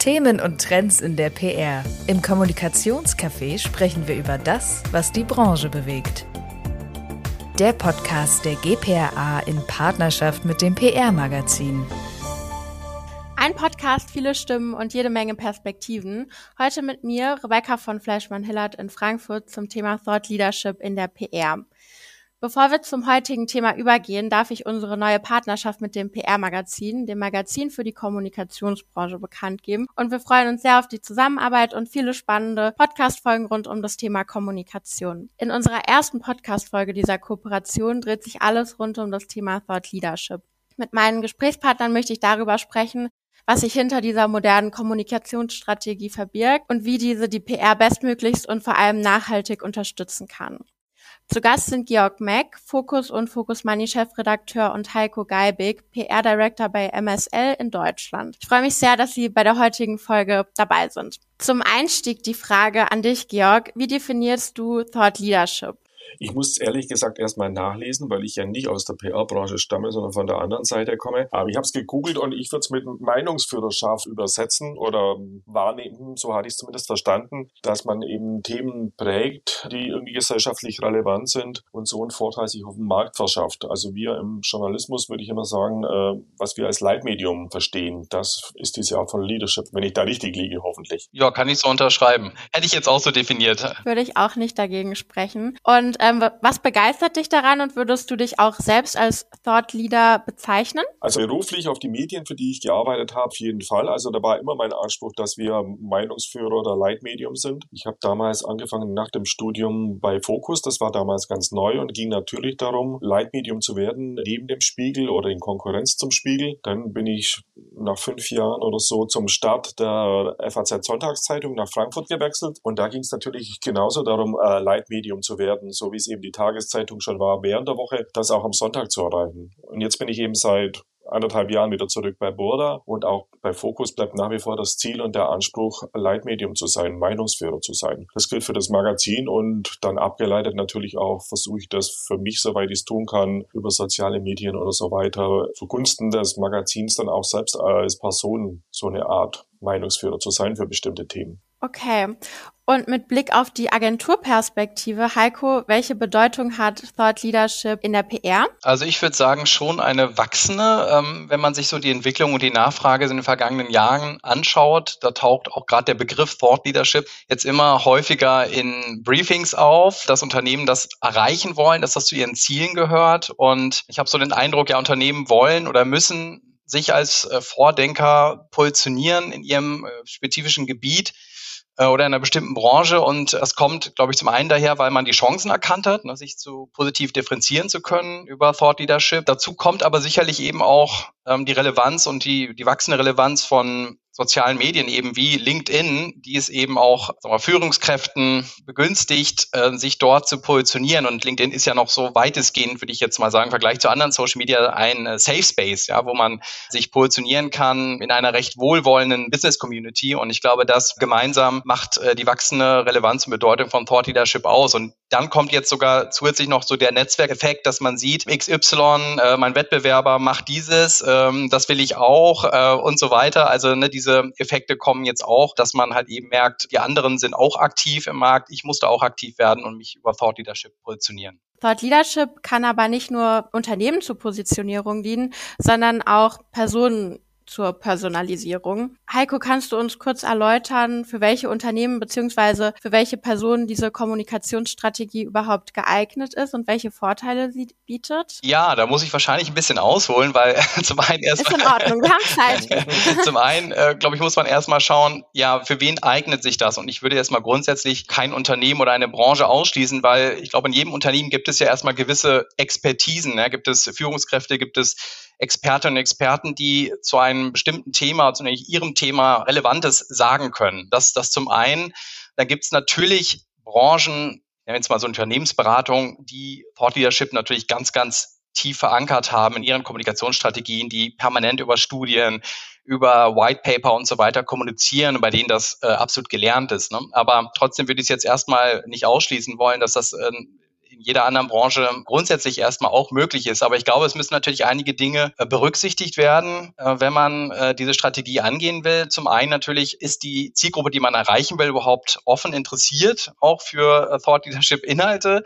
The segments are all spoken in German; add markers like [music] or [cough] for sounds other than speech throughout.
Themen und Trends in der PR. Im Kommunikationscafé sprechen wir über das, was die Branche bewegt. Der Podcast der GPRA in Partnerschaft mit dem PR-Magazin. Ein Podcast, viele Stimmen und jede Menge Perspektiven. Heute mit mir, Rebecca von Flashman-Hillard in Frankfurt zum Thema Thought Leadership in der PR. Bevor wir zum heutigen Thema übergehen, darf ich unsere neue Partnerschaft mit dem PR-Magazin, dem Magazin für die Kommunikationsbranche, bekannt geben. Und wir freuen uns sehr auf die Zusammenarbeit und viele spannende Podcast-Folgen rund um das Thema Kommunikation. In unserer ersten Podcast-Folge dieser Kooperation dreht sich alles rund um das Thema Thought Leadership. Mit meinen Gesprächspartnern möchte ich darüber sprechen, was sich hinter dieser modernen Kommunikationsstrategie verbirgt und wie diese die PR bestmöglichst und vor allem nachhaltig unterstützen kann. Zu Gast sind Georg Mack, Focus und Focus Money Chefredakteur und Heiko Geibig, PR Director bei MSL in Deutschland. Ich freue mich sehr, dass Sie bei der heutigen Folge dabei sind. Zum Einstieg die Frage an dich, Georg. Wie definierst du Thought Leadership? Ich muss ehrlich gesagt erstmal nachlesen, weil ich ja nicht aus der PR-Branche stamme, sondern von der anderen Seite komme. Aber ich habe es gegoogelt und ich würde es mit Meinungsführerschaft übersetzen oder wahrnehmen, so hatte ich es zumindest verstanden, dass man eben Themen prägt, die irgendwie gesellschaftlich relevant sind und so einen Vorteil sich auf dem Markt verschafft. Also wir im Journalismus würde ich immer sagen, äh, was wir als Leitmedium verstehen, das ist diese Art von Leadership, wenn ich da richtig liege, hoffentlich. Ja, kann ich so unterschreiben. Hätte ich jetzt auch so definiert. Würde ich auch nicht dagegen sprechen. Und ähm, was begeistert dich daran und würdest du dich auch selbst als Thought Leader bezeichnen? Also beruflich auf die Medien, für die ich gearbeitet habe, auf jeden Fall. Also da war immer mein Anspruch, dass wir Meinungsführer oder Leitmedium sind. Ich habe damals angefangen nach dem Studium bei Focus, das war damals ganz neu und ging natürlich darum, Leitmedium zu werden, neben dem Spiegel oder in Konkurrenz zum Spiegel. Dann bin ich nach fünf Jahren oder so zum Start der FAZ Sonntagszeitung nach Frankfurt gewechselt und da ging es natürlich genauso darum, äh, Leitmedium zu werden, so wie es eben die Tageszeitung schon war, während der Woche, das auch am Sonntag zu erreichen. Und jetzt bin ich eben seit anderthalb Jahren wieder zurück bei Burda und auch bei Focus bleibt nach wie vor das Ziel und der Anspruch, Leitmedium zu sein, Meinungsführer zu sein. Das gilt für das Magazin und dann abgeleitet natürlich auch versuche ich das für mich, soweit ich es tun kann, über soziale Medien oder so weiter, zugunsten des Magazins dann auch selbst als Person so eine Art Meinungsführer zu sein für bestimmte Themen. Okay. Und mit Blick auf die Agenturperspektive, Heiko, welche Bedeutung hat Thought Leadership in der PR? Also ich würde sagen, schon eine wachsende, ähm, wenn man sich so die Entwicklung und die Nachfrage in den vergangenen Jahren anschaut. Da taucht auch gerade der Begriff Thought Leadership jetzt immer häufiger in Briefings auf, dass Unternehmen das erreichen wollen, dass das zu ihren Zielen gehört. Und ich habe so den Eindruck, ja, Unternehmen wollen oder müssen sich als äh, Vordenker positionieren in ihrem äh, spezifischen Gebiet äh, oder in einer bestimmten Branche. Und das kommt, glaube ich, zum einen daher, weil man die Chancen erkannt hat, ne, sich zu positiv differenzieren zu können über Thought Leadership. Dazu kommt aber sicherlich eben auch ähm, die Relevanz und die, die wachsende Relevanz von sozialen Medien eben wie LinkedIn, die es eben auch wir, Führungskräften begünstigt, äh, sich dort zu positionieren. Und LinkedIn ist ja noch so weitestgehend, würde ich jetzt mal sagen, im Vergleich zu anderen Social Media ein äh, Safe Space, ja, wo man sich positionieren kann in einer recht wohlwollenden Business Community. Und ich glaube, das gemeinsam macht äh, die wachsende Relevanz und Bedeutung von Thought Leadership aus. Und dann kommt jetzt sogar zusätzlich noch so der Netzwerkeffekt, dass man sieht, XY, äh, mein Wettbewerber macht dieses, ähm, das will ich auch äh, und so weiter. Also ne, diese diese Effekte kommen jetzt auch, dass man halt eben merkt, die anderen sind auch aktiv im Markt, ich musste auch aktiv werden und mich über Thought Leadership positionieren. Thought Leadership kann aber nicht nur Unternehmen zur Positionierung dienen, sondern auch Personen zur Personalisierung. Heiko, kannst du uns kurz erläutern, für welche Unternehmen beziehungsweise für welche Personen diese Kommunikationsstrategie überhaupt geeignet ist und welche Vorteile sie bietet? Ja, da muss ich wahrscheinlich ein bisschen ausholen, weil [laughs] zum einen erst ist in Ordnung, wir haben Zeit. [laughs] zum einen, äh, glaube ich, muss man erstmal schauen, ja, für wen eignet sich das? Und ich würde erstmal grundsätzlich kein Unternehmen oder eine Branche ausschließen, weil ich glaube, in jedem Unternehmen gibt es ja erstmal gewisse Expertisen, ne? gibt es Führungskräfte, gibt es Expertinnen und Experten, die zu einem bestimmten Thema, zu ihrem Thema Relevantes sagen können. Das, das zum einen. Dann gibt es natürlich Branchen, ja, jetzt mal so Unternehmensberatung, die Thought Leadership natürlich ganz, ganz tief verankert haben in ihren Kommunikationsstrategien, die permanent über Studien, über White Paper und so weiter kommunizieren bei denen das äh, absolut gelernt ist. Ne? Aber trotzdem würde ich es jetzt erstmal nicht ausschließen wollen, dass das äh, in jeder anderen Branche grundsätzlich erstmal auch möglich ist. Aber ich glaube, es müssen natürlich einige Dinge äh, berücksichtigt werden, äh, wenn man äh, diese Strategie angehen will. Zum einen natürlich ist die Zielgruppe, die man erreichen will, überhaupt offen interessiert, auch für Thought Leadership Inhalte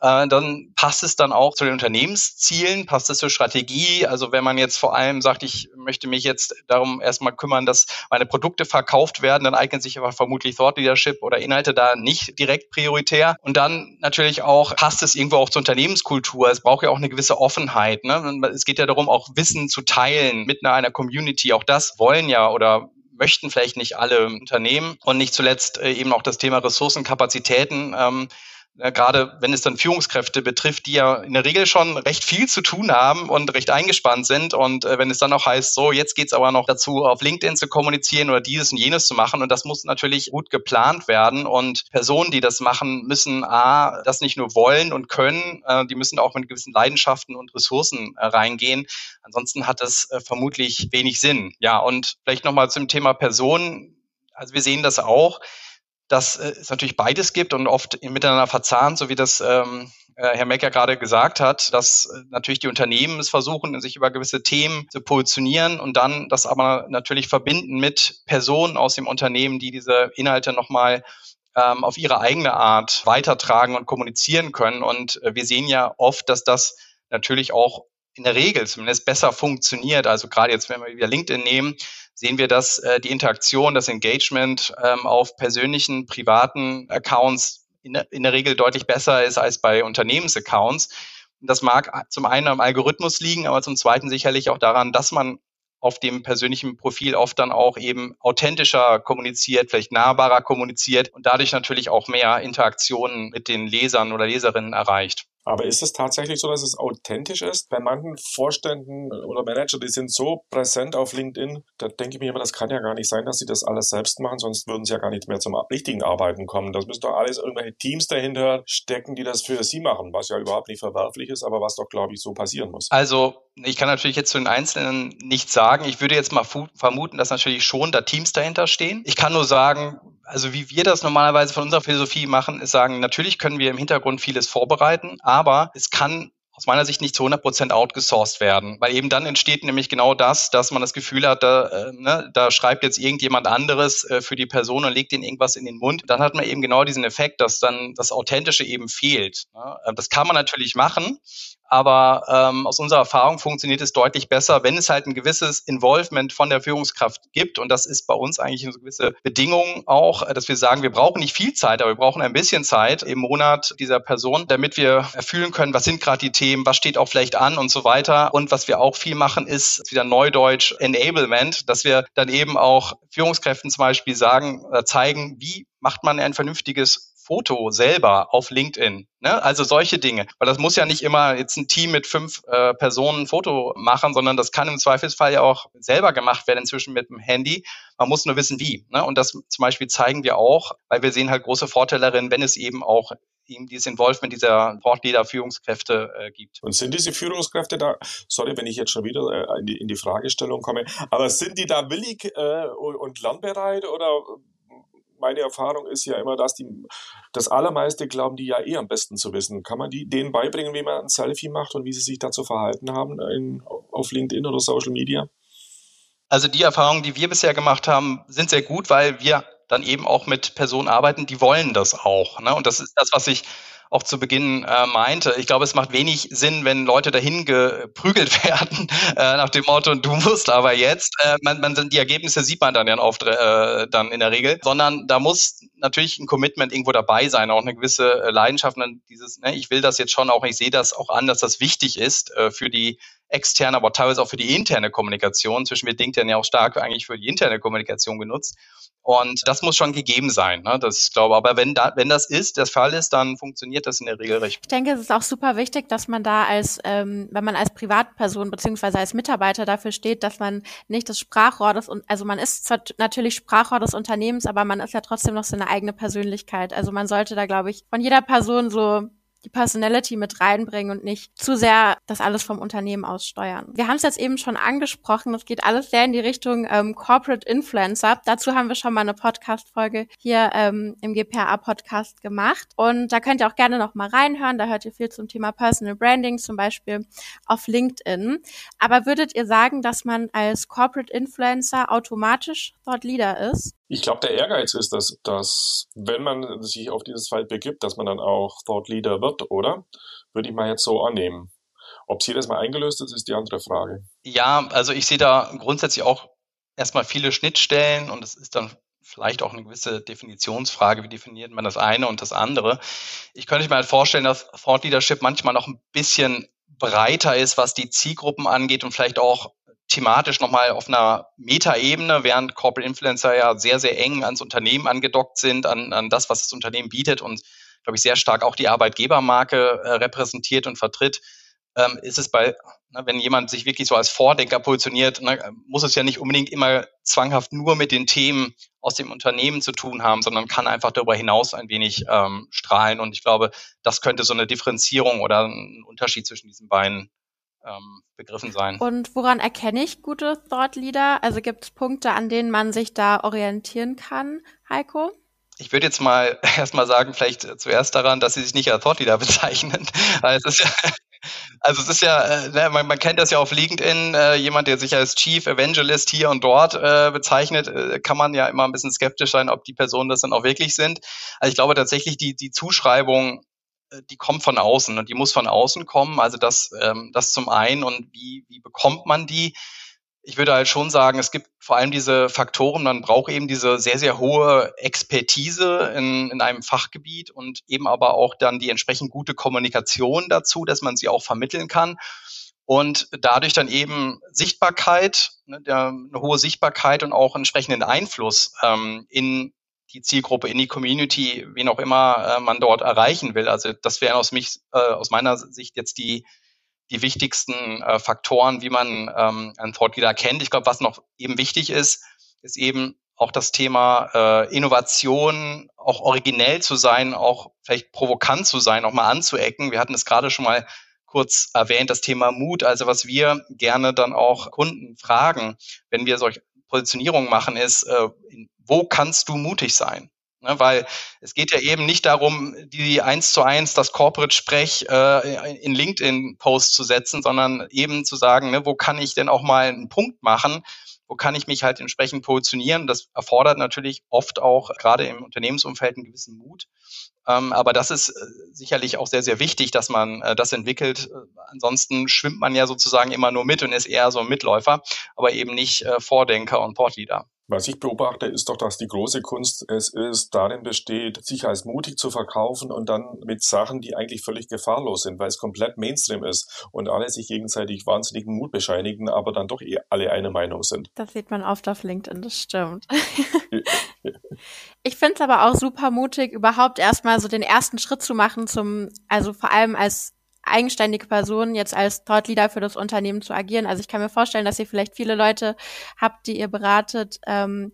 äh, dann passt es dann auch zu den Unternehmenszielen, passt es zur Strategie. Also wenn man jetzt vor allem sagt, ich möchte mich jetzt darum erstmal kümmern, dass meine Produkte verkauft werden, dann eignet sich aber vermutlich Thought Leadership oder Inhalte da nicht direkt prioritär. Und dann natürlich auch passt es irgendwo auch zur Unternehmenskultur. Es braucht ja auch eine gewisse Offenheit. Ne? Es geht ja darum, auch Wissen zu teilen mit einer Community. Auch das wollen ja oder möchten vielleicht nicht alle Unternehmen. Und nicht zuletzt äh, eben auch das Thema Ressourcen, Kapazitäten. Ähm, ja, gerade wenn es dann Führungskräfte betrifft, die ja in der Regel schon recht viel zu tun haben und recht eingespannt sind. Und äh, wenn es dann auch heißt, so, jetzt geht's aber noch dazu, auf LinkedIn zu kommunizieren oder dieses und jenes zu machen. Und das muss natürlich gut geplant werden. Und Personen, die das machen, müssen A, das nicht nur wollen und können, äh, die müssen auch mit gewissen Leidenschaften und Ressourcen äh, reingehen. Ansonsten hat äh, vermutlich wenig Sinn. Ja, und vielleicht nochmal zum Thema Personen. Also wir sehen das auch dass äh, es natürlich beides gibt und oft miteinander verzahnt, so wie das ähm, äh, Herr Mecker gerade gesagt hat, dass äh, natürlich die Unternehmen es versuchen, sich über gewisse Themen zu positionieren und dann das aber natürlich verbinden mit Personen aus dem Unternehmen, die diese Inhalte nochmal ähm, auf ihre eigene Art weitertragen und kommunizieren können. Und wir sehen ja oft, dass das natürlich auch in der Regel zumindest besser funktioniert. Also gerade jetzt, wenn wir wieder LinkedIn nehmen, sehen wir, dass äh, die Interaktion, das Engagement ähm, auf persönlichen, privaten Accounts in, in der Regel deutlich besser ist als bei Unternehmensaccounts. Das mag zum einen am Algorithmus liegen, aber zum zweiten sicherlich auch daran, dass man auf dem persönlichen Profil oft dann auch eben authentischer kommuniziert, vielleicht nahbarer kommuniziert und dadurch natürlich auch mehr Interaktionen mit den Lesern oder Leserinnen erreicht. Aber ist es tatsächlich so, dass es authentisch ist? Bei manchen Vorständen oder Manager, die sind so präsent auf LinkedIn, da denke ich mir immer, das kann ja gar nicht sein, dass sie das alles selbst machen, sonst würden sie ja gar nicht mehr zum richtigen Arbeiten kommen. Das müssen doch alles irgendwelche Teams dahinter stecken, die das für sie machen, was ja überhaupt nicht verwerflich ist, aber was doch, glaube ich, so passieren muss. Also, ich kann natürlich jetzt zu den Einzelnen nichts sagen. Ich würde jetzt mal vermuten, dass natürlich schon da Teams dahinter stehen. Ich kann nur sagen, also wie wir das normalerweise von unserer Philosophie machen, ist sagen, natürlich können wir im Hintergrund vieles vorbereiten, aber es kann aus meiner Sicht nicht zu 100 Prozent outgesourced werden, weil eben dann entsteht nämlich genau das, dass man das Gefühl hat, da, äh, ne, da schreibt jetzt irgendjemand anderes äh, für die Person und legt ihnen irgendwas in den Mund. Dann hat man eben genau diesen Effekt, dass dann das Authentische eben fehlt. Ne? Äh, das kann man natürlich machen, aber ähm, aus unserer Erfahrung funktioniert es deutlich besser, wenn es halt ein gewisses Involvement von der Führungskraft gibt. Und das ist bei uns eigentlich eine gewisse Bedingung auch, dass wir sagen, wir brauchen nicht viel Zeit, aber wir brauchen ein bisschen Zeit im Monat dieser Person, damit wir erfüllen können, was sind gerade die Themen, was steht auch vielleicht an und so weiter. Und was wir auch viel machen, ist wieder Neudeutsch Enablement, dass wir dann eben auch Führungskräften zum Beispiel sagen, äh, zeigen, wie macht man ein vernünftiges Foto selber auf LinkedIn. Ne? Also solche Dinge. Weil das muss ja nicht immer jetzt ein Team mit fünf äh, Personen ein Foto machen, sondern das kann im Zweifelsfall ja auch selber gemacht werden, inzwischen mit dem Handy. Man muss nur wissen, wie. Ne? Und das zum Beispiel zeigen wir auch, weil wir sehen halt große Vorteile darin, wenn es eben auch ihm dieses Involvement dieser Boardleader Führungskräfte äh, gibt. Und sind diese Führungskräfte da, sorry, wenn ich jetzt schon wieder äh, in, die, in die Fragestellung komme, aber sind die da willig äh, und lernbereit oder meine Erfahrung ist ja immer, dass die das allermeiste glauben die ja eh am besten zu wissen. Kann man die, denen beibringen, wie man ein Selfie macht und wie sie sich dazu verhalten haben in, auf LinkedIn oder Social Media? Also die Erfahrungen, die wir bisher gemacht haben, sind sehr gut, weil wir dann eben auch mit Personen arbeiten, die wollen das auch. Ne? Und das ist das, was ich auch zu Beginn äh, meinte. Ich glaube, es macht wenig Sinn, wenn Leute dahin geprügelt [laughs] werden, äh, nach dem Motto, du musst aber jetzt. Äh, man, man die Ergebnisse sieht man dann ja oft äh, dann in der Regel, sondern da muss natürlich ein Commitment irgendwo dabei sein, auch eine gewisse äh, Leidenschaft. Und dieses, ne, ich will das jetzt schon auch, ich sehe das auch an, dass das wichtig ist äh, für die externe, aber teilweise auch für die interne Kommunikation. Zwischen wir LinkedIn ja auch stark eigentlich für die interne Kommunikation genutzt. Und das muss schon gegeben sein. Ne? Das ich aber wenn da, wenn das ist, der Fall ist, dann funktioniert das in der Regel recht. Ich denke, es ist auch super wichtig, dass man da als, ähm, wenn man als Privatperson beziehungsweise als Mitarbeiter dafür steht, dass man nicht das Sprachrohr des, also man ist zwar natürlich Sprachrohr des Unternehmens, aber man ist ja trotzdem noch so eine eigene Persönlichkeit. Also man sollte da, glaube ich, von jeder Person so die Personality mit reinbringen und nicht zu sehr das alles vom Unternehmen aus steuern. Wir haben es jetzt eben schon angesprochen, das geht alles sehr in die Richtung ähm, Corporate Influencer. Dazu haben wir schon mal eine Podcast-Folge hier ähm, im GPA-Podcast gemacht. Und da könnt ihr auch gerne noch mal reinhören. Da hört ihr viel zum Thema Personal Branding, zum Beispiel auf LinkedIn. Aber würdet ihr sagen, dass man als Corporate Influencer automatisch Thought Leader ist? Ich glaube, der Ehrgeiz ist, dass, dass, wenn man sich auf dieses Feld begibt, dass man dann auch Thought Leader wird, oder? Würde ich mal jetzt so annehmen. Ob sie das mal eingelöst ist, ist die andere Frage. Ja, also ich sehe da grundsätzlich auch erstmal viele Schnittstellen und es ist dann vielleicht auch eine gewisse Definitionsfrage, wie definiert man das eine und das andere. Ich könnte mir halt vorstellen, dass Thought Leadership manchmal noch ein bisschen breiter ist, was die Zielgruppen angeht und vielleicht auch thematisch nochmal auf einer Metaebene, während Corporate Influencer ja sehr, sehr eng ans Unternehmen angedockt sind, an, an das, was das Unternehmen bietet und, glaube ich, sehr stark auch die Arbeitgebermarke äh, repräsentiert und vertritt, ähm, ist es bei, ne, wenn jemand sich wirklich so als Vordenker positioniert, ne, muss es ja nicht unbedingt immer zwanghaft nur mit den Themen aus dem Unternehmen zu tun haben, sondern kann einfach darüber hinaus ein wenig ähm, strahlen. Und ich glaube, das könnte so eine Differenzierung oder ein Unterschied zwischen diesen beiden ähm, begriffen sein. Und woran erkenne ich gute Thought Leader? Also gibt es Punkte, an denen man sich da orientieren kann, Heiko? Ich würde jetzt mal [laughs] erstmal sagen, vielleicht zuerst daran, dass sie sich nicht als Thought Leader [laughs] bezeichnen. es ist ja, [laughs] also es ist ja, äh, ne, man, man kennt das ja auf LinkedIn, äh, jemand, der sich als Chief Evangelist hier und dort äh, bezeichnet, äh, kann man ja immer ein bisschen skeptisch sein, ob die Personen das dann auch wirklich sind. Also ich glaube tatsächlich, die, die Zuschreibung äh, die kommt von außen und die muss von außen kommen. Also das, ähm, das zum einen und wie, wie bekommt man die? Ich würde halt schon sagen, es gibt vor allem diese Faktoren, man braucht eben diese sehr, sehr hohe Expertise in, in einem Fachgebiet und eben aber auch dann die entsprechend gute Kommunikation dazu, dass man sie auch vermitteln kann. Und dadurch dann eben Sichtbarkeit, ne, der, eine hohe Sichtbarkeit und auch entsprechenden Einfluss ähm, in die Zielgruppe, in die Community, wen auch immer äh, man dort erreichen will. Also das wären aus mich, äh, aus meiner Sicht jetzt die, die wichtigsten äh, Faktoren, wie man ähm, einen Thought Leader kennt. Ich glaube, was noch eben wichtig ist, ist eben auch das Thema äh, Innovation, auch originell zu sein, auch vielleicht provokant zu sein, auch mal anzuecken. Wir hatten es gerade schon mal kurz erwähnt, das Thema Mut. Also was wir gerne dann auch Kunden fragen, wenn wir solche Positionierungen machen, ist, äh, wo kannst du mutig sein? Ne, weil es geht ja eben nicht darum, die eins zu eins das Corporate-Sprech äh, in LinkedIn-Post zu setzen, sondern eben zu sagen, ne, wo kann ich denn auch mal einen Punkt machen, wo kann ich mich halt entsprechend positionieren. Das erfordert natürlich oft auch gerade im Unternehmensumfeld einen gewissen Mut. Ähm, aber das ist äh, sicherlich auch sehr, sehr wichtig, dass man äh, das entwickelt. Äh, ansonsten schwimmt man ja sozusagen immer nur mit und ist eher so ein Mitläufer, aber eben nicht äh, Vordenker und Portleader. Was ich beobachte, ist doch, dass die große Kunst es ist, darin besteht, sich als mutig zu verkaufen und dann mit Sachen, die eigentlich völlig gefahrlos sind, weil es komplett Mainstream ist und alle sich gegenseitig wahnsinnigen Mut bescheinigen, aber dann doch eh alle eine Meinung sind. Das sieht man oft auf LinkedIn, das stimmt. [laughs] [laughs] ich finde es aber auch super mutig, überhaupt erstmal so den ersten Schritt zu machen zum, also vor allem als eigenständige Person jetzt als Thought Leader für das Unternehmen zu agieren. Also ich kann mir vorstellen, dass ihr vielleicht viele Leute habt, die ihr beratet, ähm,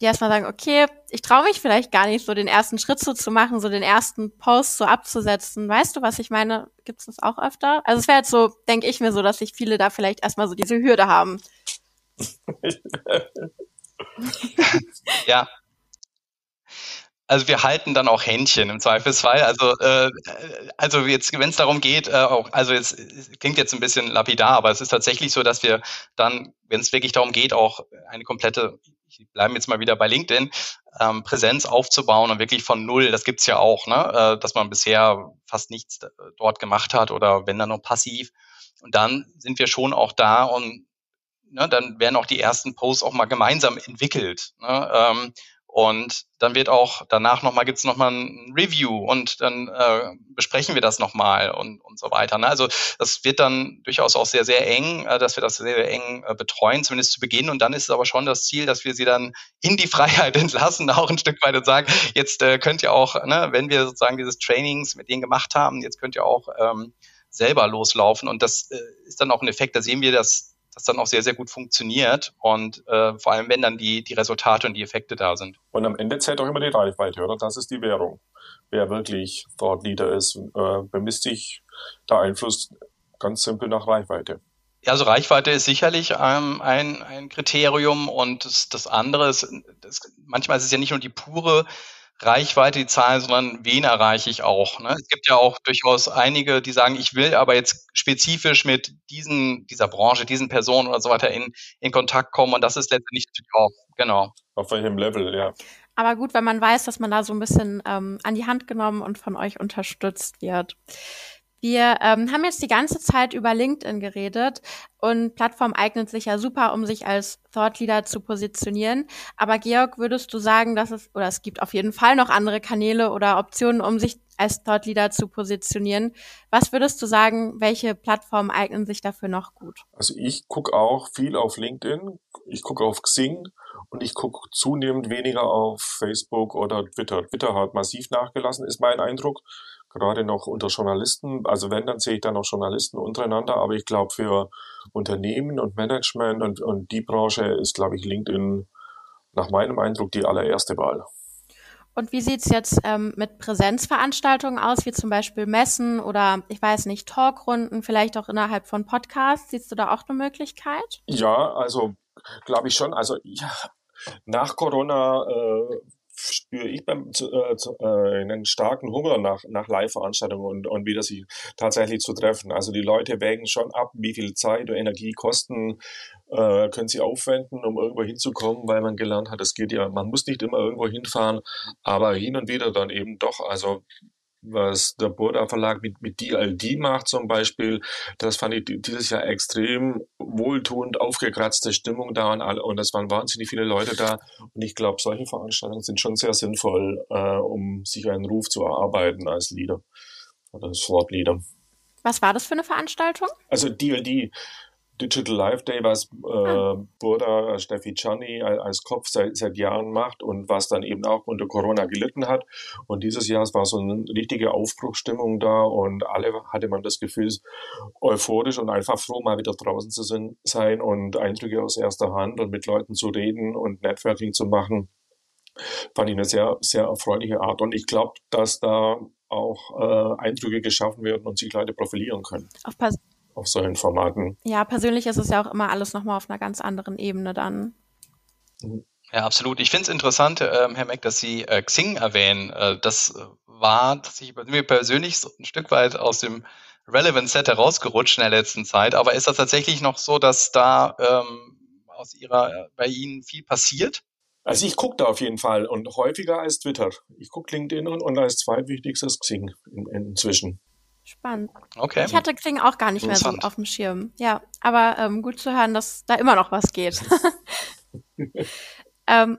die erstmal sagen, okay, ich traue mich vielleicht gar nicht, so den ersten Schritt so zu machen, so den ersten Post so abzusetzen. Weißt du, was ich meine? Gibt es das auch öfter? Also es wäre jetzt so, denke ich mir so, dass sich viele da vielleicht erstmal so diese Hürde haben. [laughs] ja, also wir halten dann auch Händchen im Zweifelsfall. Also, äh, also jetzt, wenn es darum geht, äh, auch, also jetzt klingt jetzt ein bisschen lapidar, aber es ist tatsächlich so, dass wir dann, wenn es wirklich darum geht, auch eine komplette, ich bleibe jetzt mal wieder bei LinkedIn, ähm, Präsenz aufzubauen und wirklich von null, das gibt's ja auch, ne, äh, dass man bisher fast nichts dort gemacht hat oder wenn dann nur passiv. Und dann sind wir schon auch da und ne, dann werden auch die ersten Posts auch mal gemeinsam entwickelt. Ne, ähm, und dann wird auch danach nochmal, gibt es nochmal ein Review und dann äh, besprechen wir das nochmal und, und so weiter. Ne? Also das wird dann durchaus auch sehr, sehr eng, äh, dass wir das sehr, sehr eng äh, betreuen, zumindest zu Beginn. Und dann ist es aber schon das Ziel, dass wir sie dann in die [laughs] Freiheit entlassen, auch ein Stück weit und sagen, jetzt äh, könnt ihr auch, ne, wenn wir sozusagen dieses Trainings mit denen gemacht haben, jetzt könnt ihr auch ähm, selber loslaufen. Und das äh, ist dann auch ein Effekt, da sehen wir das das dann auch sehr, sehr gut funktioniert und äh, vor allem, wenn dann die, die Resultate und die Effekte da sind. Und am Ende zählt auch immer die Reichweite, oder? Das ist die Währung. Wer wirklich Thought Leader ist, äh, bemisst sich der Einfluss ganz simpel nach Reichweite. Ja, also Reichweite ist sicherlich ähm, ein, ein Kriterium und das, das andere ist, das, manchmal ist es ja nicht nur die pure Reichweite, die Zahlen, sondern wen erreiche ich auch. Ne? Es gibt ja auch durchaus einige, die sagen, ich will aber jetzt spezifisch mit diesen, dieser Branche, diesen Personen oder so weiter in, in Kontakt kommen und das ist letztendlich natürlich auch, genau. Auf welchem Level, ja. Aber gut, wenn man weiß, dass man da so ein bisschen ähm, an die Hand genommen und von euch unterstützt wird. Wir ähm, haben jetzt die ganze Zeit über LinkedIn geredet und Plattform eignet sich ja super, um sich als Thought Leader zu positionieren. Aber Georg, würdest du sagen, dass es, oder es gibt auf jeden Fall noch andere Kanäle oder Optionen, um sich als Thought Leader zu positionieren. Was würdest du sagen, welche Plattformen eignen sich dafür noch gut? Also ich gucke auch viel auf LinkedIn, ich gucke auf Xing und ich gucke zunehmend weniger auf Facebook oder Twitter. Twitter hat massiv nachgelassen, ist mein Eindruck gerade noch unter Journalisten, also wenn, dann sehe ich da noch Journalisten untereinander, aber ich glaube für Unternehmen und Management und, und die Branche ist, glaube ich, LinkedIn nach meinem Eindruck die allererste Wahl. Und wie sieht's jetzt ähm, mit Präsenzveranstaltungen aus, wie zum Beispiel Messen oder ich weiß nicht, Talkrunden, vielleicht auch innerhalb von Podcasts? Siehst du da auch eine Möglichkeit? Ja, also glaube ich schon. Also ja, nach Corona äh, spüre ich beim äh, äh, einen starken Hunger nach, nach Live-Veranstaltungen und, und wieder sie tatsächlich zu treffen. Also die Leute wägen schon ab, wie viel Zeit und Energie kosten äh, können sie aufwenden, um irgendwo hinzukommen, weil man gelernt hat, es geht ja, man muss nicht immer irgendwo hinfahren, aber hin und wieder dann eben doch. Also was der Burda Verlag mit, mit DLD macht zum Beispiel, das fand ich dieses Jahr extrem wohltuend, aufgekratzte Stimmung da und, alle, und es waren wahnsinnig viele Leute da. Und ich glaube, solche Veranstaltungen sind schon sehr sinnvoll, äh, um sich einen Ruf zu erarbeiten als Leader oder als Thought Was war das für eine Veranstaltung? Also DLD, Digital Life Day, was äh, ah. Burda äh, Steffi Czani als Kopf seit, seit Jahren macht und was dann eben auch unter Corona gelitten hat. Und dieses Jahr war so eine richtige Aufbruchstimmung da und alle hatte man das Gefühl, euphorisch und einfach froh, mal wieder draußen zu sein und Eindrücke aus erster Hand und mit Leuten zu reden und Networking zu machen. Fand ich eine sehr, sehr erfreuliche Art. Und ich glaube, dass da auch äh, Eindrücke geschaffen werden und sich Leute profilieren können. Auf auf solchen Formaten. Ja, persönlich ist es ja auch immer alles nochmal auf einer ganz anderen Ebene dann. Mhm. Ja, absolut. Ich finde es interessant, äh, Herr Meck, dass Sie äh, Xing erwähnen. Äh, das war tatsächlich bei mir persönlich so ein Stück weit aus dem Relevant Set herausgerutscht in der letzten Zeit. Aber ist das tatsächlich noch so, dass da ähm, aus Ihrer, äh, bei Ihnen viel passiert? Also ich gucke da auf jeden Fall und häufiger als Twitter. Ich gucke LinkedIn und, und als zweitwichtigstes Xing in, inzwischen. Spannend. Okay. Ich hatte Xing auch gar nicht mehr so auf dem Schirm. Ja, aber ähm, gut zu hören, dass da immer noch was geht. [laughs] ähm,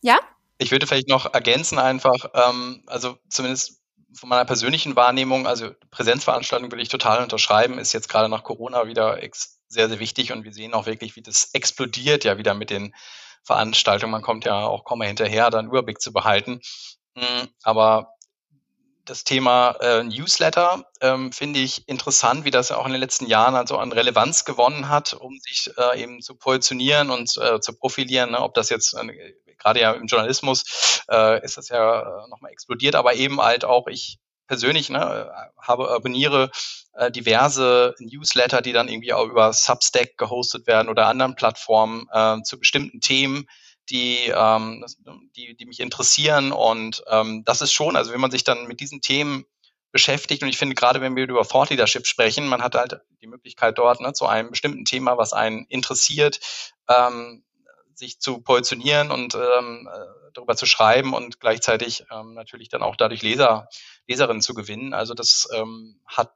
ja? Ich würde vielleicht noch ergänzen einfach, ähm, also zumindest von meiner persönlichen Wahrnehmung, also Präsenzveranstaltungen würde ich total unterschreiben, ist jetzt gerade nach Corona wieder sehr, sehr wichtig und wir sehen auch wirklich, wie das explodiert ja wieder mit den Veranstaltungen. Man kommt ja auch kaum mehr hinterher, da einen Überblick zu behalten. Hm, aber das Thema äh, Newsletter ähm, finde ich interessant, wie das auch in den letzten Jahren also an Relevanz gewonnen hat, um sich äh, eben zu positionieren und äh, zu profilieren. Ne? Ob das jetzt äh, gerade ja im Journalismus äh, ist das ja äh, nochmal explodiert, aber eben halt auch ich persönlich ne, habe abonniere diverse Newsletter, die dann irgendwie auch über Substack gehostet werden oder anderen Plattformen zu bestimmten Themen die, ähm, die, die mich interessieren. Und ähm, das ist schon, also wenn man sich dann mit diesen Themen beschäftigt, und ich finde gerade, wenn wir über Thought Leadership sprechen, man hat halt die Möglichkeit dort ne, zu einem bestimmten Thema, was einen interessiert, ähm, sich zu positionieren und ähm, äh, darüber zu schreiben und gleichzeitig ähm, natürlich dann auch dadurch Leser, Leserinnen zu gewinnen. Also das ähm, hat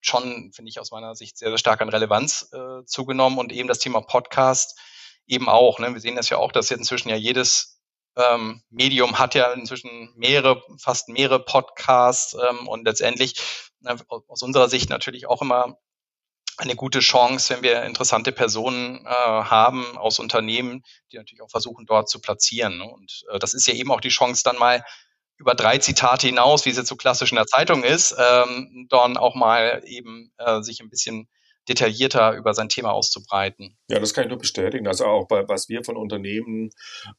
schon, finde ich, aus meiner Sicht sehr, sehr stark an Relevanz äh, zugenommen und eben das Thema Podcast eben auch. Ne? Wir sehen das ja auch, dass jetzt inzwischen ja jedes ähm, Medium hat ja inzwischen mehrere, fast mehrere Podcasts ähm, und letztendlich äh, aus unserer Sicht natürlich auch immer eine gute Chance, wenn wir interessante Personen äh, haben aus Unternehmen, die natürlich auch versuchen, dort zu platzieren. Ne? Und äh, das ist ja eben auch die Chance, dann mal über drei Zitate hinaus, wie es jetzt so klassisch in der Zeitung ist, ähm, dann auch mal eben äh, sich ein bisschen detaillierter über sein Thema auszubreiten. Ja, das kann ich nur bestätigen. Also auch bei, was wir von Unternehmen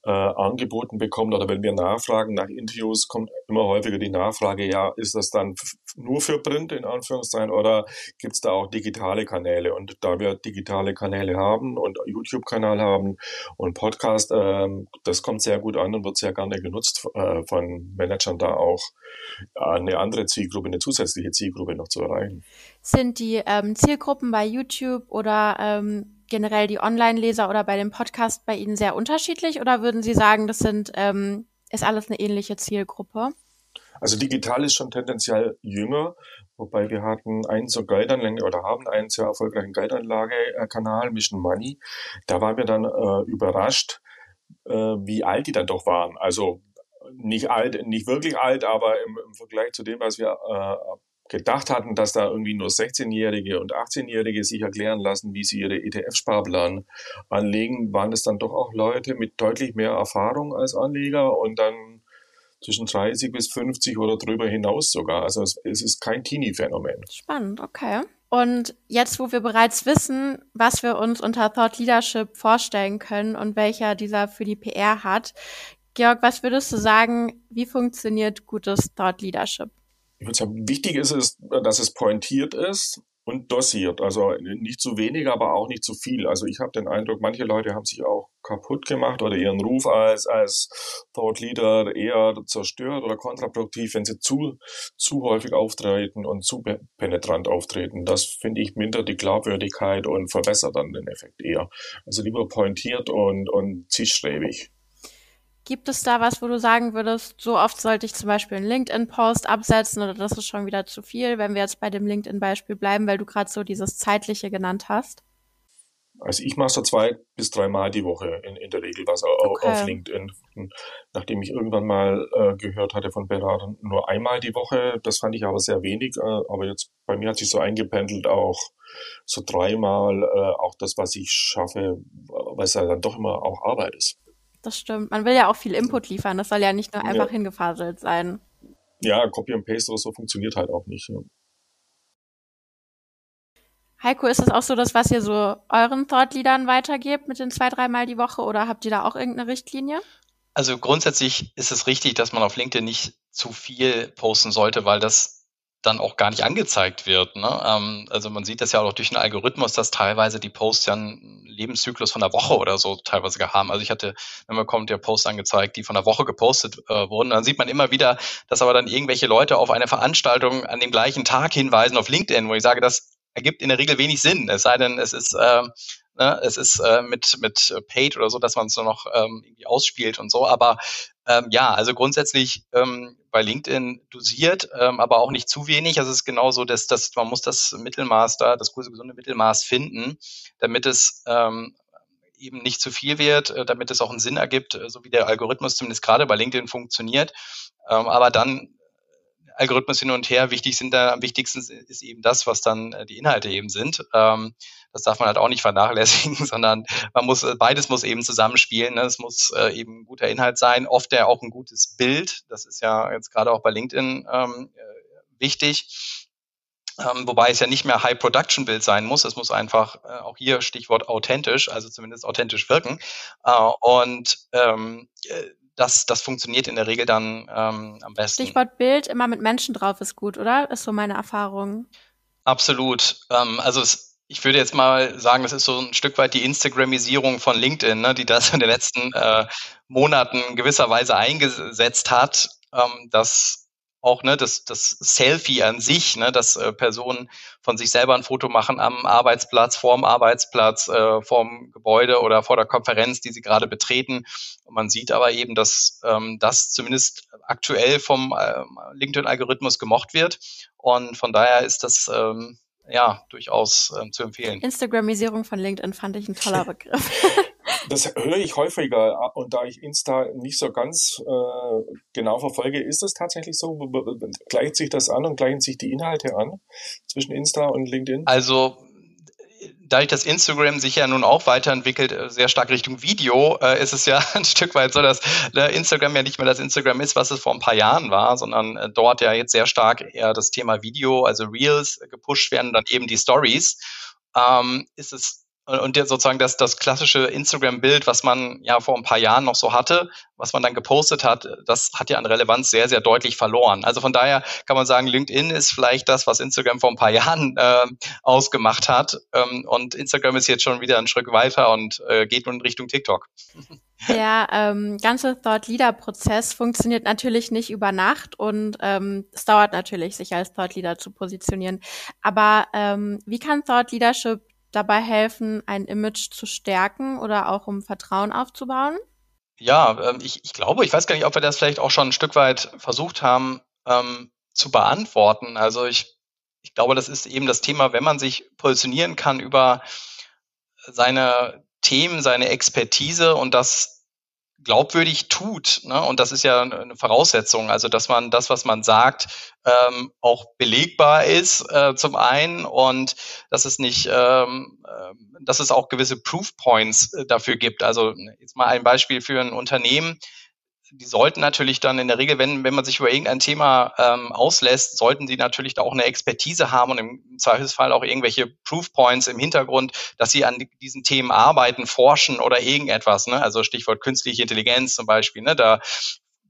äh, angeboten bekommen oder wenn wir nachfragen nach Interviews, kommt immer häufiger die Nachfrage, ja, ist das dann nur für Print in Anführungszeichen oder gibt es da auch digitale Kanäle? Und da wir digitale Kanäle haben und YouTube-Kanal haben und Podcast, äh, das kommt sehr gut an und wird sehr gerne genutzt äh, von Managern da auch eine andere Zielgruppe, eine zusätzliche Zielgruppe noch zu erreichen. Sind die ähm, Zielgruppen bei YouTube oder ähm, generell die Online-Leser oder bei dem Podcast bei Ihnen sehr unterschiedlich oder würden Sie sagen, das sind ähm, ist alles eine ähnliche Zielgruppe? Also digital ist schon tendenziell jünger, wobei wir hatten einen so Geldanlage oder haben einen sehr erfolgreichen Geldanlage-Kanal, Mission Money. Da waren wir dann äh, überrascht, äh, wie alt die dann doch waren. Also nicht alt, nicht wirklich alt, aber im, im Vergleich zu dem, was wir äh, gedacht hatten, dass da irgendwie nur 16-Jährige und 18-Jährige sich erklären lassen, wie sie ihre ETF-Sparplan anlegen, waren es dann doch auch Leute mit deutlich mehr Erfahrung als Anleger und dann zwischen 30 bis 50 oder drüber hinaus sogar. Also es, ist kein Teenie-Phänomen. Spannend, okay. Und jetzt, wo wir bereits wissen, was wir uns unter Thought Leadership vorstellen können und welcher dieser für die PR hat, Georg, was würdest du sagen, wie funktioniert gutes Thought Leadership? Ich würde sagen, wichtig ist es, dass es pointiert ist und dosiert. Also nicht zu wenig, aber auch nicht zu viel. Also ich habe den Eindruck, manche Leute haben sich auch kaputt gemacht oder ihren Ruf als, als Thought Leader eher zerstört oder kontraproduktiv, wenn sie zu, zu häufig auftreten und zu penetrant auftreten. Das finde ich mindert die Glaubwürdigkeit und verbessert dann den Effekt eher. Also lieber pointiert und, und zielstrebig. Gibt es da was, wo du sagen würdest, so oft sollte ich zum Beispiel einen LinkedIn-Post absetzen oder das ist schon wieder zu viel, wenn wir jetzt bei dem LinkedIn-Beispiel bleiben, weil du gerade so dieses zeitliche genannt hast? Also ich mache so zwei bis dreimal die Woche in, in der Regel was okay. auf LinkedIn. Nachdem ich irgendwann mal äh, gehört hatte von Beratern, nur einmal die Woche, das fand ich aber sehr wenig. Äh, aber jetzt bei mir hat sich so eingependelt auch so dreimal äh, auch das, was ich schaffe, weil es ja dann doch immer auch Arbeit ist das stimmt. Man will ja auch viel Input liefern. Das soll ja nicht nur einfach ja. hingefaselt sein. Ja, Copy and Paste oder so funktioniert halt auch nicht. Ja. Heiko, ist es auch so das, was ihr so euren Thought-Leadern weitergebt mit den zwei, dreimal die Woche oder habt ihr da auch irgendeine Richtlinie? Also grundsätzlich ist es richtig, dass man auf LinkedIn nicht zu viel posten sollte, weil das dann auch gar nicht angezeigt wird. Ne? Ähm, also man sieht das ja auch durch den Algorithmus, dass teilweise die Posts ja einen Lebenszyklus von einer Woche oder so teilweise haben. Also ich hatte, wenn man kommt, der Post angezeigt, die von einer Woche gepostet äh, wurden. Dann sieht man immer wieder, dass aber dann irgendwelche Leute auf eine Veranstaltung an dem gleichen Tag hinweisen auf LinkedIn, wo ich sage, das ergibt in der Regel wenig Sinn. Es sei denn, es ist äh, Ne? Es ist äh, mit, mit Paid oder so, dass man es nur noch ähm, irgendwie ausspielt und so. Aber ähm, ja, also grundsätzlich ähm, bei LinkedIn dosiert, ähm, aber auch nicht zu wenig. Also es ist genauso, dass, dass man muss das Mittelmaß da, das große gesunde Mittelmaß finden, damit es ähm, eben nicht zu viel wird, äh, damit es auch einen Sinn ergibt, äh, so wie der Algorithmus zumindest gerade bei LinkedIn funktioniert. Ähm, aber dann Algorithmus hin und her. Wichtig sind da, am wichtigsten ist eben das, was dann äh, die Inhalte eben sind. Ähm, das darf man halt auch nicht vernachlässigen, [laughs] sondern man muss, äh, beides muss eben zusammenspielen. Ne? Es muss äh, eben ein guter Inhalt sein, oft ja auch ein gutes Bild. Das ist ja jetzt gerade auch bei LinkedIn ähm, wichtig. Ähm, wobei es ja nicht mehr High-Production-Bild sein muss. Es muss einfach äh, auch hier Stichwort authentisch, also zumindest authentisch wirken. Äh, und ähm, das, das funktioniert in der Regel dann ähm, am besten. Stichwort Bild, immer mit Menschen drauf ist gut, oder? Ist so meine Erfahrung. Absolut. Ähm, also es, ich würde jetzt mal sagen, das ist so ein Stück weit die Instagramisierung von LinkedIn, ne, die das in den letzten äh, Monaten gewisserweise eingesetzt hat, ähm, dass auch ne, das, das Selfie an sich, ne, dass äh, Personen von sich selber ein Foto machen am Arbeitsplatz, vorm Arbeitsplatz, äh, vorm Gebäude oder vor der Konferenz, die sie gerade betreten. Und man sieht aber eben, dass ähm, das zumindest aktuell vom äh, LinkedIn-Algorithmus gemocht wird. Und von daher ist das ähm, ja durchaus ähm, zu empfehlen. Instagramisierung von LinkedIn fand ich ein toller [laughs] Begriff. Das höre ich häufiger und da ich Insta nicht so ganz äh, genau verfolge, ist es tatsächlich so? Gleicht sich das an und gleichen sich die Inhalte an zwischen Insta und LinkedIn? Also dadurch, dass Instagram sich ja nun auch weiterentwickelt, äh, sehr stark Richtung Video, äh, ist es ja [laughs] ein Stück weit so, dass äh, Instagram ja nicht mehr das Instagram ist, was es vor ein paar Jahren war, sondern äh, dort ja jetzt sehr stark eher das Thema Video, also Reels, äh, gepusht werden, dann eben die Stories. ähm, ist es und jetzt sozusagen das, das klassische Instagram-Bild, was man ja vor ein paar Jahren noch so hatte, was man dann gepostet hat, das hat ja an Relevanz sehr, sehr deutlich verloren. Also von daher kann man sagen, LinkedIn ist vielleicht das, was Instagram vor ein paar Jahren äh, ausgemacht hat. Ähm, und Instagram ist jetzt schon wieder ein Schritt weiter und äh, geht nun in Richtung TikTok. Der ähm, ganze Thought Leader Prozess funktioniert natürlich nicht über Nacht und ähm, es dauert natürlich, sich als Thought Leader zu positionieren. Aber ähm, wie kann Thought Leadership dabei helfen, ein Image zu stärken oder auch um Vertrauen aufzubauen? Ja, ähm, ich, ich glaube, ich weiß gar nicht, ob wir das vielleicht auch schon ein Stück weit versucht haben ähm, zu beantworten. Also ich, ich glaube, das ist eben das Thema, wenn man sich positionieren kann über seine Themen, seine Expertise und das glaubwürdig tut. Ne? Und das ist ja eine Voraussetzung, also dass man das, was man sagt, ähm, auch belegbar ist äh, zum einen und dass es nicht, ähm, äh, dass es auch gewisse Proof Points äh, dafür gibt. Also jetzt mal ein Beispiel für ein Unternehmen die sollten natürlich dann in der Regel, wenn, wenn man sich über irgendein Thema ähm, auslässt, sollten sie natürlich da auch eine Expertise haben und im Zweifelsfall auch irgendwelche Proof Points im Hintergrund, dass sie an diesen Themen arbeiten, forschen oder irgendetwas. Ne? Also Stichwort künstliche Intelligenz zum Beispiel. Ne? Da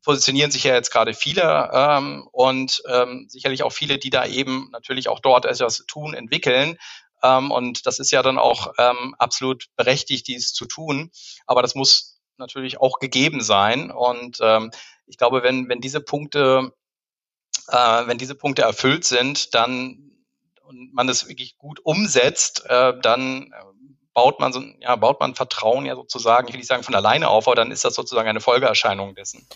positionieren sich ja jetzt gerade viele ähm, und ähm, sicherlich auch viele, die da eben natürlich auch dort etwas tun, entwickeln. Ähm, und das ist ja dann auch ähm, absolut berechtigt, dies zu tun. Aber das muss natürlich auch gegeben sein. Und ähm, ich glaube, wenn, wenn diese Punkte, äh, wenn diese Punkte erfüllt sind, dann und man das wirklich gut umsetzt, äh, dann äh, baut man so, ja, baut man Vertrauen ja sozusagen, ich will nicht sagen von alleine auf, aber dann ist das sozusagen eine Folgeerscheinung dessen.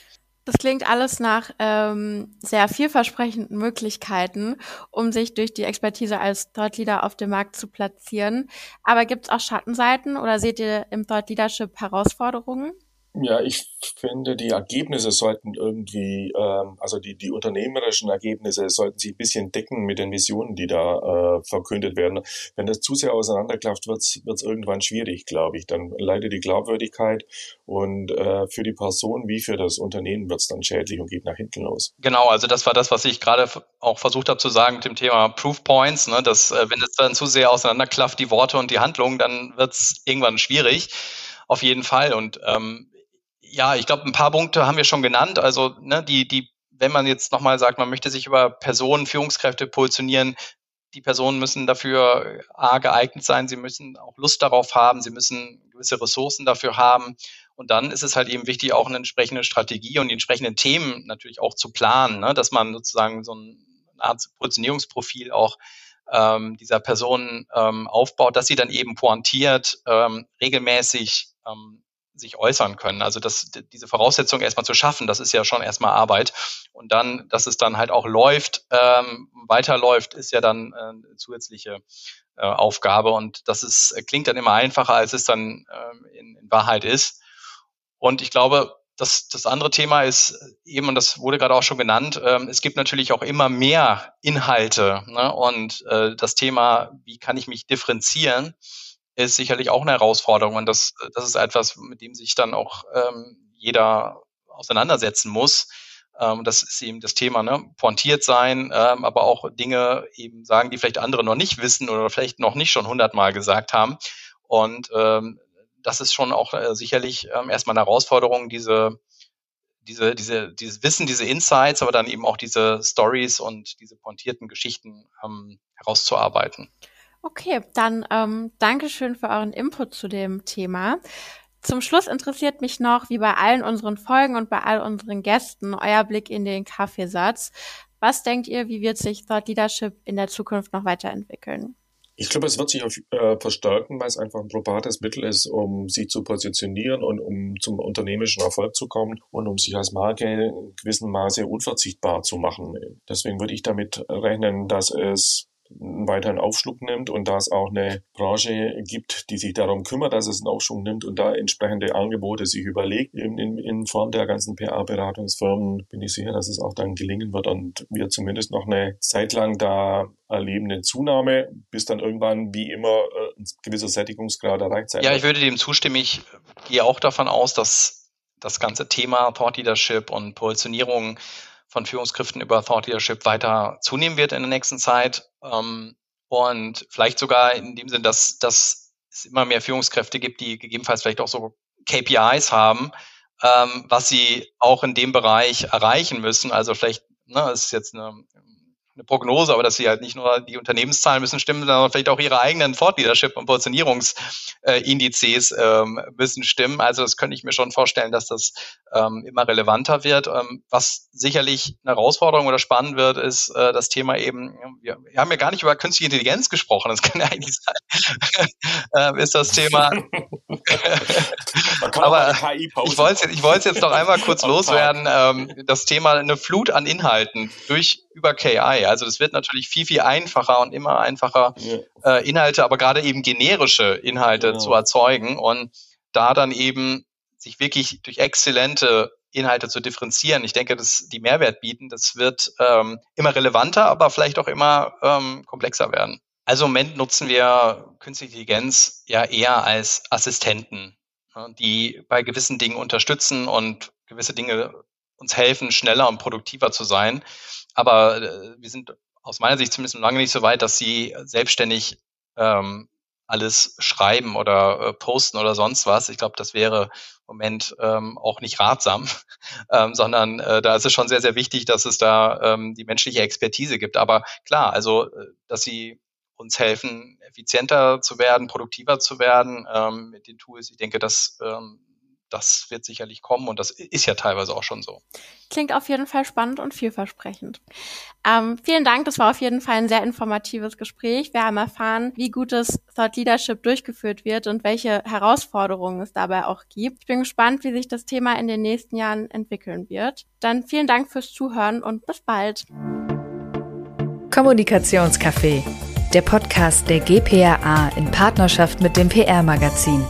Das klingt alles nach ähm, sehr vielversprechenden Möglichkeiten, um sich durch die Expertise als Thought Leader auf dem Markt zu platzieren. Aber gibt es auch Schattenseiten oder seht ihr im Thought Leadership Herausforderungen? Ja, ich finde, die Ergebnisse sollten irgendwie, ähm, also die, die unternehmerischen Ergebnisse sollten sich ein bisschen decken mit den Visionen, die da äh, verkündet werden. Wenn das zu sehr auseinanderklafft, wird es irgendwann schwierig, glaube ich. Dann leidet die Glaubwürdigkeit und äh, für die Person wie für das Unternehmen wird es dann schädlich und geht nach hinten los. Genau, also das war das, was ich gerade auch versucht habe zu sagen mit dem Thema Proof Points, ne, dass äh, wenn es dann zu sehr auseinanderklafft, die Worte und die Handlungen, dann wird es irgendwann schwierig. Auf jeden Fall. Und ähm, ja, ich glaube, ein paar Punkte haben wir schon genannt. Also, ne, die, die, wenn man jetzt nochmal sagt, man möchte sich über Personen, Führungskräfte positionieren, die Personen müssen dafür A geeignet sein, sie müssen auch Lust darauf haben, sie müssen gewisse Ressourcen dafür haben. Und dann ist es halt eben wichtig, auch eine entsprechende Strategie und die entsprechenden Themen natürlich auch zu planen, ne? dass man sozusagen so eine Art Positionierungsprofil auch ähm, dieser Personen ähm, aufbaut, dass sie dann eben pointiert, ähm, regelmäßig ähm, sich äußern können. Also das, diese Voraussetzung erstmal zu schaffen, das ist ja schon erstmal Arbeit. Und dann, dass es dann halt auch läuft, ähm, weiterläuft, ist ja dann äh, zusätzliche äh, Aufgabe. Und das ist, klingt dann immer einfacher, als es dann äh, in, in Wahrheit ist. Und ich glaube, das, das andere Thema ist eben, und das wurde gerade auch schon genannt, ähm, es gibt natürlich auch immer mehr Inhalte. Ne? Und äh, das Thema, wie kann ich mich differenzieren, ist sicherlich auch eine Herausforderung. Und das, das ist etwas, mit dem sich dann auch ähm, jeder auseinandersetzen muss. Ähm, das ist eben das Thema, ne? pointiert sein, ähm, aber auch Dinge eben sagen, die vielleicht andere noch nicht wissen oder vielleicht noch nicht schon hundertmal gesagt haben. Und ähm, das ist schon auch äh, sicherlich ähm, erstmal eine Herausforderung, diese, diese, diese, dieses Wissen, diese Insights, aber dann eben auch diese Stories und diese pointierten Geschichten ähm, herauszuarbeiten. Okay, dann ähm, Dankeschön für euren Input zu dem Thema. Zum Schluss interessiert mich noch, wie bei allen unseren Folgen und bei all unseren Gästen, euer Blick in den Kaffeesatz. Was denkt ihr, wie wird sich Thought Leadership in der Zukunft noch weiterentwickeln? Ich glaube, es wird sich auf, äh, verstärken, weil es einfach ein probates Mittel ist, um sich zu positionieren und um zum unternehmerischen Erfolg zu kommen und um sich als Marke in gewissem Maße unverzichtbar zu machen. Deswegen würde ich damit rechnen, dass es einen weiteren Aufschwung nimmt und da es auch eine Branche gibt, die sich darum kümmert, dass es einen Aufschwung nimmt und da entsprechende Angebote sich überlegt, in, in, in Form der ganzen PR-Beratungsfirmen, bin ich sicher, dass es auch dann gelingen wird und wir zumindest noch eine Zeit lang da erleben eine Zunahme, bis dann irgendwann wie immer äh, ein gewisser Sättigungsgrad erreicht sein Ja, ich würde dem zustimmen. Ich gehe auch davon aus, dass das ganze Thema Thought Leadership und Positionierung von Führungskräften über Thought Leadership weiter zunehmen wird in der nächsten Zeit. Ähm, und vielleicht sogar in dem Sinn, dass, dass es immer mehr Führungskräfte gibt, die gegebenenfalls vielleicht auch so KPIs haben, ähm, was sie auch in dem Bereich erreichen müssen. Also vielleicht, ne, ist jetzt eine eine Prognose, aber dass sie halt nicht nur die Unternehmenszahlen müssen stimmen, sondern vielleicht auch ihre eigenen Thought Leadership und Positionierungsindizes ähm, müssen stimmen. Also das könnte ich mir schon vorstellen, dass das ähm, immer relevanter wird. Ähm, was sicherlich eine Herausforderung oder spannend wird, ist äh, das Thema eben, wir, wir, haben ja gar nicht über künstliche Intelligenz gesprochen, das [laughs] kann ja eigentlich sein, äh, ist das Thema. aber ich wollte es jetzt, jetzt noch einmal kurz loswerden, ähm, das Thema eine Flut an Inhalten durch über KI. Also das wird natürlich viel, viel einfacher und immer einfacher, ja. äh, Inhalte, aber gerade eben generische Inhalte genau. zu erzeugen und da dann eben sich wirklich durch exzellente Inhalte zu differenzieren. Ich denke, dass die Mehrwert bieten, das wird ähm, immer relevanter, aber vielleicht auch immer ähm, komplexer werden. Also im Moment nutzen wir künstliche Intelligenz ja eher als Assistenten, ne, die bei gewissen Dingen unterstützen und gewisse Dinge uns helfen, schneller und produktiver zu sein. Aber äh, wir sind aus meiner Sicht zumindest lange nicht so weit, dass sie selbstständig ähm, alles schreiben oder äh, posten oder sonst was. Ich glaube, das wäre im Moment ähm, auch nicht ratsam, [laughs] ähm, sondern äh, da ist es schon sehr, sehr wichtig, dass es da ähm, die menschliche Expertise gibt. Aber klar, also, äh, dass sie uns helfen, effizienter zu werden, produktiver zu werden ähm, mit den Tools. Ich denke, das ähm, das wird sicherlich kommen und das ist ja teilweise auch schon so. Klingt auf jeden Fall spannend und vielversprechend. Ähm, vielen Dank, das war auf jeden Fall ein sehr informatives Gespräch. Wir haben erfahren, wie gutes Thought Leadership durchgeführt wird und welche Herausforderungen es dabei auch gibt. Ich bin gespannt, wie sich das Thema in den nächsten Jahren entwickeln wird. Dann vielen Dank fürs Zuhören und bis bald. Kommunikationscafé, der Podcast der GPRA in Partnerschaft mit dem PR-Magazin.